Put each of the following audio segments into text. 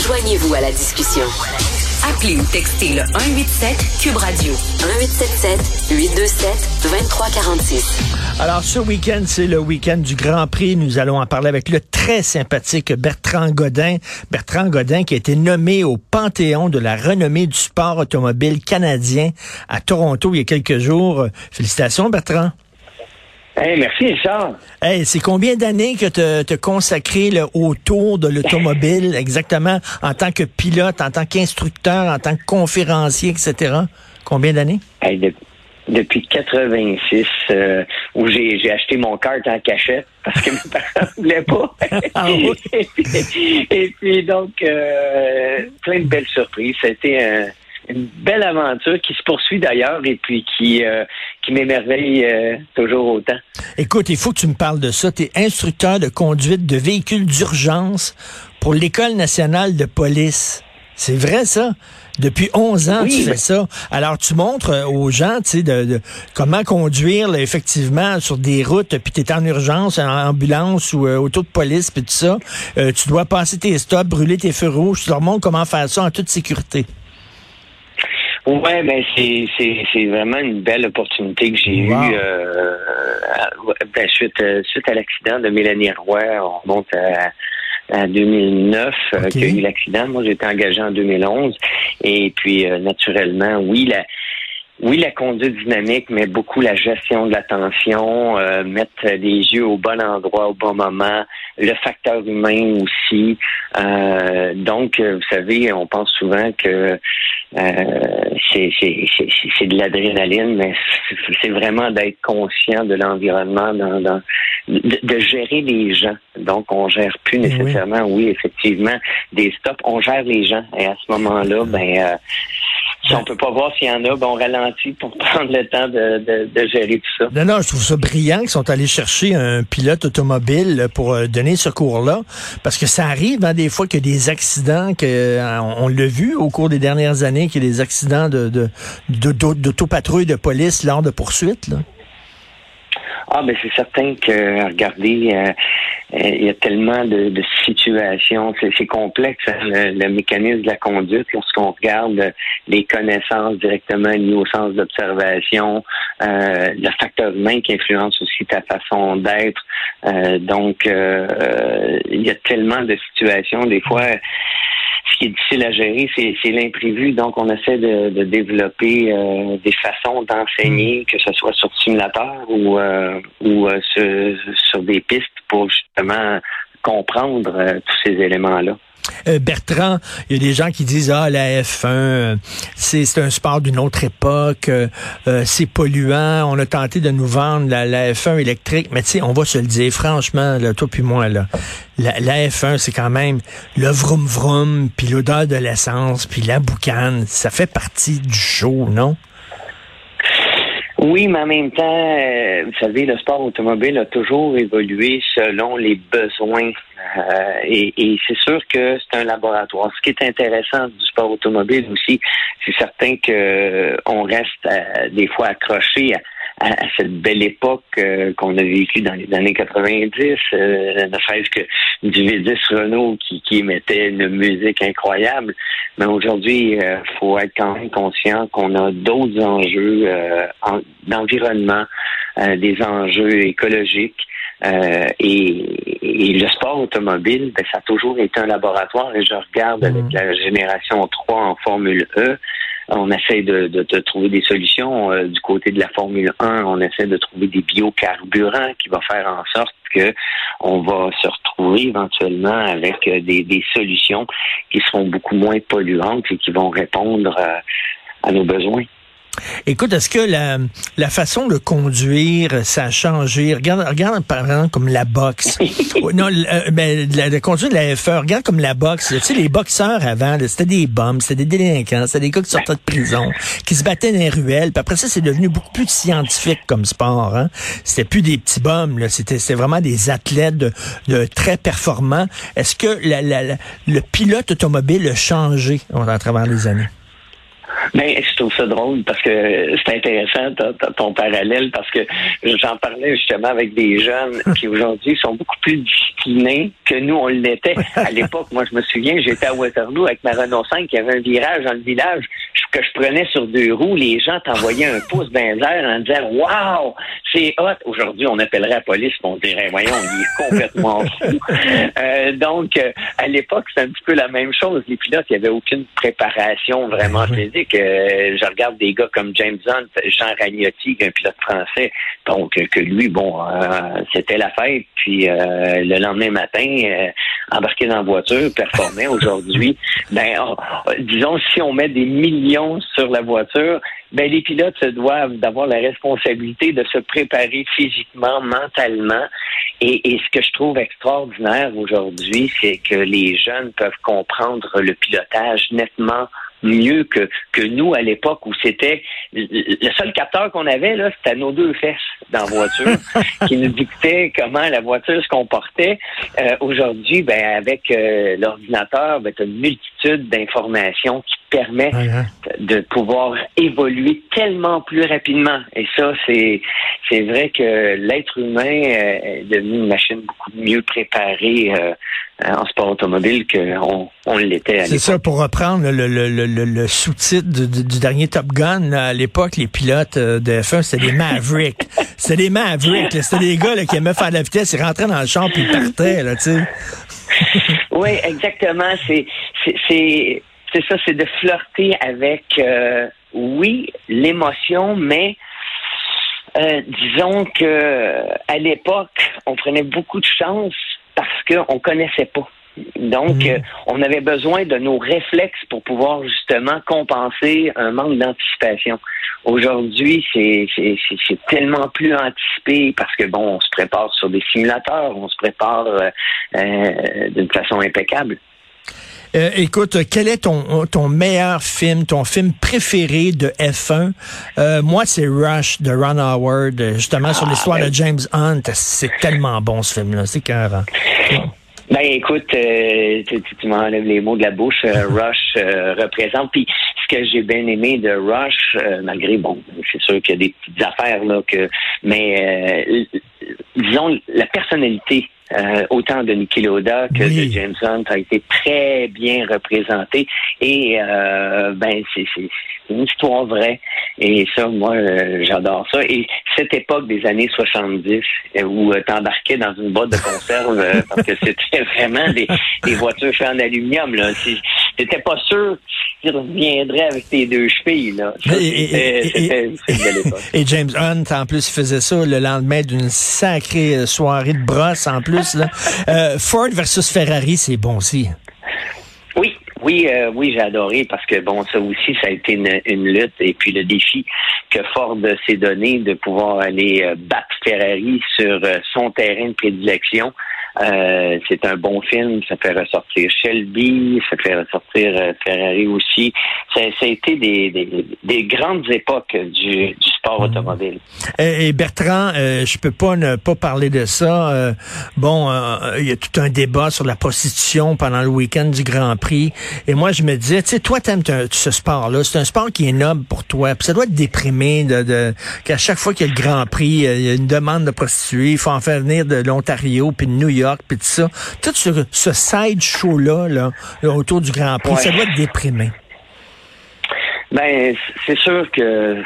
Joignez-vous à la discussion. Appelez ou textez le 187 Cube Radio 1877 827 2346. Alors, ce week-end, c'est le week-end du Grand Prix. Nous allons en parler avec le très sympathique Bertrand Godin. Bertrand Godin qui a été nommé au Panthéon de la renommée du sport automobile canadien à Toronto il y a quelques jours. Félicitations, Bertrand. Hey, merci, Richard. Hey, c'est combien d'années que tu te consacré là, autour de l'automobile, exactement, en tant que pilote, en tant qu'instructeur, en tant que conférencier, etc.? Combien d'années? Hey, de- depuis 86, euh, où j'ai j'ai acheté mon kart en cachette parce que mes parents ne voulaient pas. Ah oui? et, puis, et puis, donc, euh, plein de belles surprises. C'était un- une belle aventure qui se poursuit d'ailleurs et puis qui, euh, qui m'émerveille euh, toujours autant. Écoute, il faut que tu me parles de ça. Tu es instructeur de conduite de véhicules d'urgence pour l'École nationale de police. C'est vrai, ça? Depuis 11 ans, Oui, tu fais mais- ça. Alors, tu montres euh, aux gens, tu sais, de, de- comment conduire, là, effectivement, sur des routes, puis tu es en urgence, en ambulance ou euh, auto de police, puis tout ça. Euh, tu dois passer tes stops, brûler tes feux rouges. Tu leur montres comment faire ça en toute sécurité. Ouais, ben c'est c'est c'est vraiment une belle opportunité que j'ai Wow. eue euh, ben, suite euh, suite à l'accident de Mélanie Roy, on monte à, à 2009 euh, Ok. qu'il y a eu l'accident. Moi, été engagé en 2011 et puis euh, naturellement, oui la oui, la conduite dynamique, mais beaucoup la gestion de l'attention, euh, mettre les yeux au bon endroit au bon moment, le facteur humain aussi. Euh, donc, euh, vous savez, on pense souvent que euh, c'est de l'adrénaline, mais c'est- vraiment d'être conscient de l'environnement, dans, dans- de, de gérer les gens. Donc, on gère plus Oui. nécessairement, oui, effectivement, des stops. On gère les gens. Et à ce moment-là, ben, euh, si on peut pas voir s'il y en a, ben, on ralentit pour prendre le temps de, de, de gérer tout ça. Non, non, je trouve ça brillant qu'ils sont allés chercher un pilote automobile pour euh, donner ce cours-là, parce que ça arrive hein, des fois qu'il y a des accidents, que euh, on, on l'a vu au cours des dernières années, qu'il y a des accidents de de- de- d'autopatrouille de police lors de poursuites. Là. Ah, ben c'est certain que, regardez, euh, euh, il y a tellement de, de situations, c'est complexe, hein, le, le mécanisme de la conduite, lorsqu'on regarde les connaissances directement liées au sens d'observation, euh, le facteur humain qui influence aussi ta façon d'être. Euh, donc, euh, il y a tellement de situations, des fois, ce qui est difficile à gérer, c'est c'est l'imprévu. Donc, on essaie de, de développer euh, des façons d'enseigner, que ce soit sur simulateur ou, euh, ou euh, sur, sur des pistes pour justement comprendre euh, tous ces éléments-là. Euh, Bertrand, il y a des gens qui disent ah la F1 euh, c'est c'est un sport d'une autre époque, euh, euh, c'est polluant, on a tenté de nous vendre la, la F1 électrique, mais tu sais on va se le dire franchement là, toi puis moi là, la, la F1 c'est quand même le vroom vroom puis l'odeur de l'essence puis la boucane, ça fait partie du show, non? Oui, mais en même temps, euh, vous savez, le sport automobile a toujours évolué selon les besoins. Euh, et et c'est sûr que c'est un laboratoire. Ce qui est intéressant du sport automobile aussi, c'est certain que euh, on reste euh, des fois accroché à, à- à cette belle époque euh, qu'on a vécue dans les années 90, euh, ne serait-ce que du V10 Renault qui, qui émettait une musique incroyable. Mais aujourd'hui, il faut être quand même conscient qu'on a d'autres enjeux euh, en- d'environnement, euh, des enjeux écologiques. Euh, et, et le sport automobile, ben, ça a toujours été un laboratoire. Et je regarde avec Mhm. la génération 3 en Formule E, on essaie de, de, trouver des solutions. Euh, du côté de la Formule 1, on essaie de trouver des biocarburants qui vont faire en sorte que on va se retrouver éventuellement avec euh, des, solutions qui seront beaucoup moins polluantes et qui vont répondre à nos besoins. Écoute, est-ce que la, la façon de conduire, ça a changé? Regarde, regarde par exemple comme la boxe. Ouais, non, euh, ben, la, de conduire de la F1, regarde comme la boxe. Tu sais, les boxeurs avant, c'était des bombes, c'était des délinquants, c'était des gars qui sortaient de prison, qui se battaient dans les ruelles. Puis après ça, c'est devenu beaucoup plus scientifique comme sport. Hein? C'était plus des petits bombes. C'était, c'était vraiment des athlètes de, de très performants. Est-ce que la, la- la- le pilote automobile a changé à travers les années? Ben, je trouve ça drôle parce que c'est intéressant ton parallèle parce que j'en parlais justement avec des jeunes qui aujourd'hui sont beaucoup plus disciplinés que nous on l'était à l'époque. Moi, je me souviens, j'étais à Waterloo avec ma Renault 5, il y avait un virage dans le village que je prenais sur deux roues. Les gens t'envoyaient un pouce d'un en disant Waouh, c'est hot. Aujourd'hui, on appellerait la police, on dirait voyons, il est complètement fou. Euh, donc, euh, à l'époque, c'est un petit peu la même chose. Les pilotes, il n'y avait aucune préparation vraiment physique. Euh, je regarde des gars comme James Hunt, Jean Ragnotti, un pilote français, donc que lui, bon, euh, c'était la fête. Puis euh, le lendemain matin, embarqué dans la voiture, performait. Aujourd'hui, ben, disons, si on met des millions sur la voiture, ben les pilotes se doivent d'avoir la responsabilité de se préparer physiquement, mentalement. Et, et ce que je trouve extraordinaire aujourd'hui, c'est que les jeunes peuvent comprendre le pilotage nettement mieux que, que nous à l'époque où c'était le seul capteur qu'on avait là, c'était nos deux fesses dans la voiture qui nous dictait comment la voiture se comportait. Euh, aujourd'hui, ben avec euh, l'ordinateur, ben, tu as une multitude d'informations qui permet hein. De pouvoir évoluer tellement plus rapidement. Et ça, c'est c'est vrai que l'être humain euh, est devenu une machine beaucoup mieux préparée en sport automobile qu'on on, l'était C'est ça, pour reprendre le, le, le, le sous-titre du, dernier Top Gun, à l'époque, les pilotes euh, de F1, c'était des Mavericks. c'était des Mavericks. C'était des gars là, qui aimaient faire de la vitesse, ils rentraient dans le champ puis ils partaient, là, tu sais. oui, exactement. C'est, c'est, c'est ça, c'est de flirter avec, euh, oui, l'émotion, mais euh, disons que à l'époque, on prenait beaucoup de chance parce qu'on connaissait pas. Donc, mhm. euh, on avait besoin de nos réflexes pour pouvoir justement compenser un manque d'anticipation. Aujourd'hui, c'est tellement plus anticipé parce que bon, on se prépare sur des simulateurs, on se prépare euh, euh, d'une façon impeccable. Écoute, quel est ton, ton meilleur film, ton film préféré de F1? moi, c'est Rush de Ron Howard, justement sur ah, l'histoire de ben James Hunt. C'est tellement bon ce film-là, c'est carrément. Ben écoute, euh, tu, tu m'enlèves les mots de la bouche. Euh, Rush euh, représente. Puis ce que j'ai bien aimé de Rush, malgré bon, c'est sûr qu'il y a des petites affaires là que, mais disons la personnalité autant de Niki Loda que de James Hunt a été très bien représentée et ben c'est une histoire vraie. Et ça, moi, euh, j'adore ça. Et cette époque des années 70, euh, où euh, tu embarquais dans une boîte de conserve, parce que c'était vraiment des, des, voitures faites en aluminium, là. T'étais pas sûr qu'ils reviendraient avec tes deux chevilles, là. et, et, James Hunt, en plus, faisait ça le lendemain d'une sacrée soirée de brosse, en plus, là. Ford versus Ferrari, c'est bon aussi. Oui, euh, oui, j'ai adoré parce que bon, ça aussi, ça a été une, lutte et puis le défi que Ford s'est donné de pouvoir aller euh, battre Ferrari sur euh, son terrain de prédilection. Euh, c'est un bon film. Ça fait ressortir Shelby, ça fait ressortir euh, Ferrari aussi. Ça, ça a été des, des, des, grandes époques du, du sport mm. automobile. Et, Bertrand, euh, je peux pas ne pas parler de ça. Euh, bon, il y a tout un débat sur la prostitution pendant le week-end du Grand Prix. Et moi, je me disais, tu sais, toi, t'aimes ce sport-là. C'est un sport qui est noble pour toi. Puis ça doit être déprimé de, de qu'à chaque fois qu'il y a le Grand Prix, il y a une demande de prostituées. Il faut en faire venir de l'Ontario puis de New York puis tout ça. Tout ce, ce side show-là, là, autour du Grand Prix, ça doit être déprimé. Ben, c'est sûr que,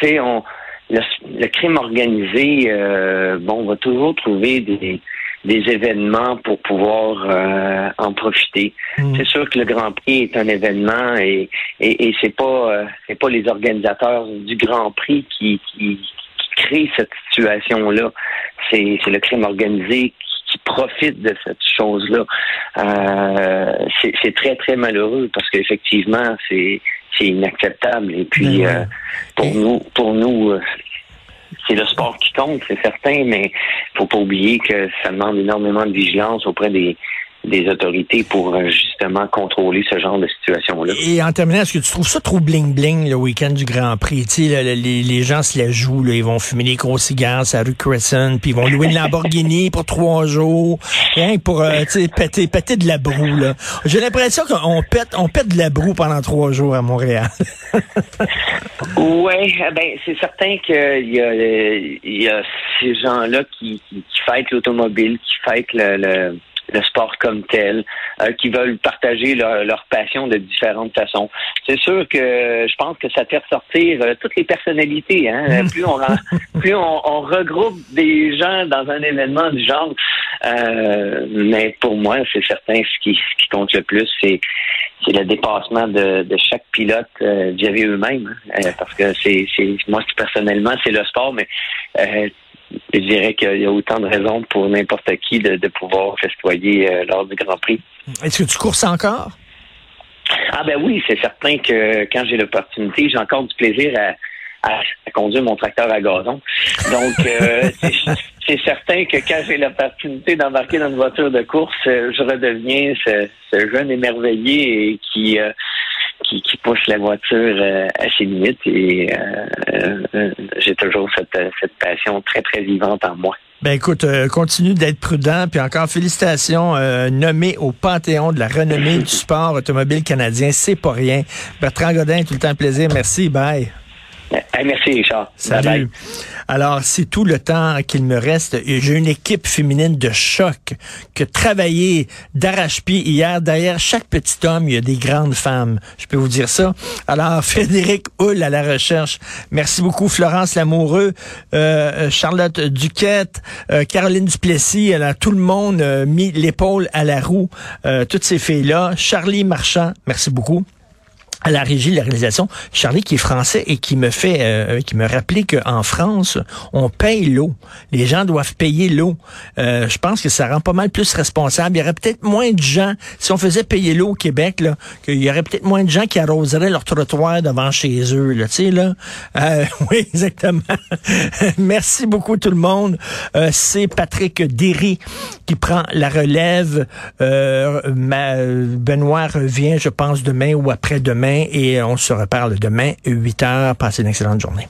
tu sais, on, le, crime organisé, euh, bon, on va toujours trouver des, des événements pour pouvoir euh, en profiter. Mm. C'est sûr que le Grand Prix est un événement et, et, et c'est pas euh, c'est pas les organisateurs du Grand Prix qui, qui, qui créent cette situation là. C'est c'est le crime organisé qui profitent de cette chose-là. Euh, c'est très, très malheureux parce qu'effectivement, c'est inacceptable. Et puis, ben euh, pour nous, pour nous, euh, c'est le sport qui compte, c'est certain, mais faut pas oublier que ça demande énormément de vigilance auprès des, des autorités pour euh, justement contrôler ce genre de situation-là. Et en terminant, est-ce que tu trouves ça trop bling-bling le week-end du Grand Prix? Tu sais, les, les, gens se la jouent, là, ils vont fumer des gros cigares à rue Crescent, puis ils vont louer une Lamborghini pour trois jours, rien pour euh, péter, péter de la broue. Là. J'ai l'impression qu'on pète, on pète de la broue pendant trois jours à Montréal. oui, eh ben c'est certain qu'il y a, il y a ces gens-là qui, qui, qui fêtent l'automobile, qui fêtent le, le le sport comme tel, euh, qui veulent partager leur, passion de différentes façons. C'est sûr que je pense que ça fait ressortir euh, toutes les personnalités. Hein? Mm. Plus, on, plus on, regroupe des gens dans un événement du genre. Euh, mais pour moi, c'est certain, ce qui, ce qui compte le plus, c'est c'est le dépassement de, de chaque pilote euh, eux-mêmes. Hein. parce que c'est moi personnellement, c'est le sport, mais je dirais qu'il y a autant de raisons pour n'importe qui de, pouvoir festoyer euh, lors du Grand Prix. Est-ce que tu courses encore? Ah ben oui, c'est certain que quand j'ai l'opportunité, j'ai encore du plaisir à, conduire mon tracteur à gazon. Donc, euh, c'est certain que quand j'ai l'opportunité d'embarquer dans une voiture de course, euh, je redeviens ce, jeune émerveillé et qui qui, pousse la voiture euh, à ses limites et euh, euh, j'ai toujours cette, cette passion très, très vivante en moi. Ben écoute, continue d'être prudent, puis encore félicitations, nommé au Panthéon de la renommée du sport automobile canadien, c'est pas rien. Bertrand Godin, tout le temps plaisir, merci, bye. Merci Richard. Salut. Alors, c'est tout le temps qu'il me reste. J'ai une équipe féminine de choc que travailler d'arrache-pied hier. Derrière chaque petit homme, il y a des grandes femmes. Je peux vous dire ça. Alors, Frédéric Hull à la recherche. Merci beaucoup, Florence Lamoureux, euh, Charlotte Duquette, euh, Caroline Duplessis. Elle a tout le monde euh, mis l'épaule à la roue. toutes ces filles-là. Charlie Marchand, merci beaucoup à la régie de la réalisation, Charlie qui est français et qui me fait, euh, qui me rappelait qu'en France, on paye l'eau. Les gens doivent payer l'eau. Euh, je pense que ça rend pas mal plus responsable. Il y aurait peut-être moins de gens, si on faisait payer l'eau au Québec, là, qu'il y aurait peut-être moins de gens qui arroseraient leur trottoir devant chez eux. Là, tu sais, là. Euh, oui, exactement. Merci beaucoup tout le monde. C'est Patrick Derry qui prend la relève. Benoît revient, je pense, demain ou après-demain et on se reparle demain, 8 heures. Passez une excellente journée.